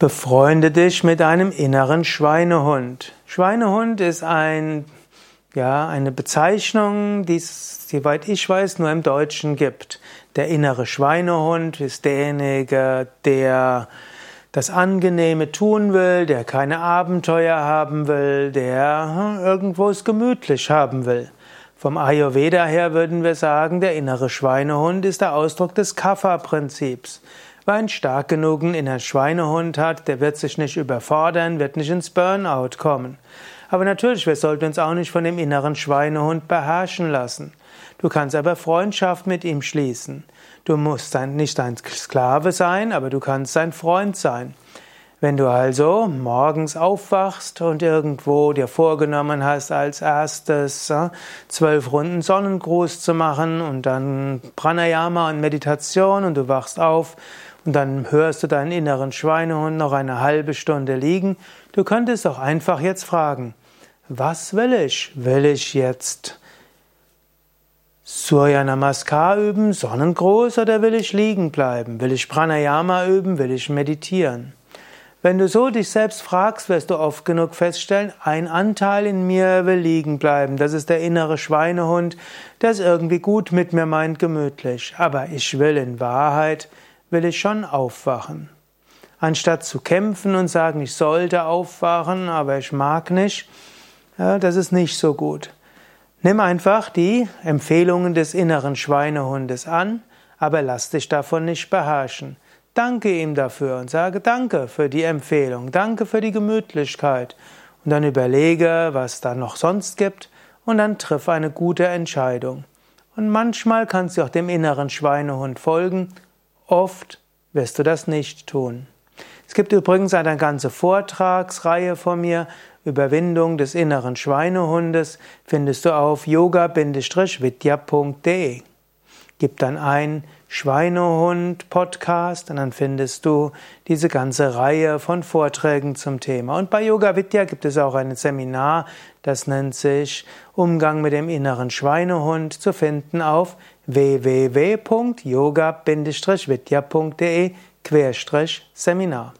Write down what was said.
Befreunde dich mit einem inneren Schweinehund. Schweinehund ist ein, ja, eine Bezeichnung, die es, soweit ich weiß, nur im Deutschen gibt. Der innere Schweinehund ist derjenige, der das Angenehme tun will, der keine Abenteuer haben will, der hm, irgendwo es gemütlich haben will. Vom Ayurveda her würden wir sagen, der innere Schweinehund ist der Ausdruck des Kapha-Prinzips. Wer einen stark genugen inneren Schweinehund hat, der wird sich nicht überfordern, wird nicht ins Burnout kommen. Aber natürlich, wir sollten uns auch nicht von dem inneren Schweinehund beherrschen lassen. Du kannst aber Freundschaft mit ihm schließen. Du musst nicht ein Sklave sein, aber du kannst sein Freund sein. Wenn du also morgens aufwachst und irgendwo dir vorgenommen hast, als erstes äh, zwölf Runden Sonnengruß zu machen und dann Pranayama und Meditation und du wachst auf und dann hörst du deinen inneren Schweinehund noch eine halbe Stunde liegen, du könntest auch einfach jetzt fragen, was will ich? Will ich jetzt Surya Namaskar üben, Sonnengruß oder will ich liegen bleiben? Will ich Pranayama üben? Will ich meditieren? Wenn du so dich selbst fragst, wirst du oft genug feststellen, ein Anteil in mir will liegen bleiben. Das ist der innere Schweinehund, der es irgendwie gut mit mir meint, gemütlich. Aber ich will in Wahrheit, will ich schon aufwachen. Anstatt zu kämpfen und sagen, ich sollte aufwachen, aber ich mag nicht, ja, das ist nicht so gut. Nimm einfach die Empfehlungen des inneren Schweinehundes an, aber lass dich davon nicht beherrschen. Danke ihm dafür und sage Danke für die Empfehlung, danke für die Gemütlichkeit. Und dann überlege, was da noch sonst gibt und dann triff eine gute Entscheidung. Und manchmal kannst du auch dem inneren Schweinehund folgen, oft wirst du das nicht tun. Es gibt übrigens eine ganze Vortragsreihe von mir, Überwindung des inneren Schweinehundes, findest du auf yoga-vidya.de. Gib dann ein Schweinehund-Podcast und dann findest du diese ganze Reihe von Vorträgen zum Thema. Und bei Yoga Vidya gibt es auch ein Seminar, das nennt sich Umgang mit dem inneren Schweinehund zu finden auf www.yoga-vidya.de Seminar.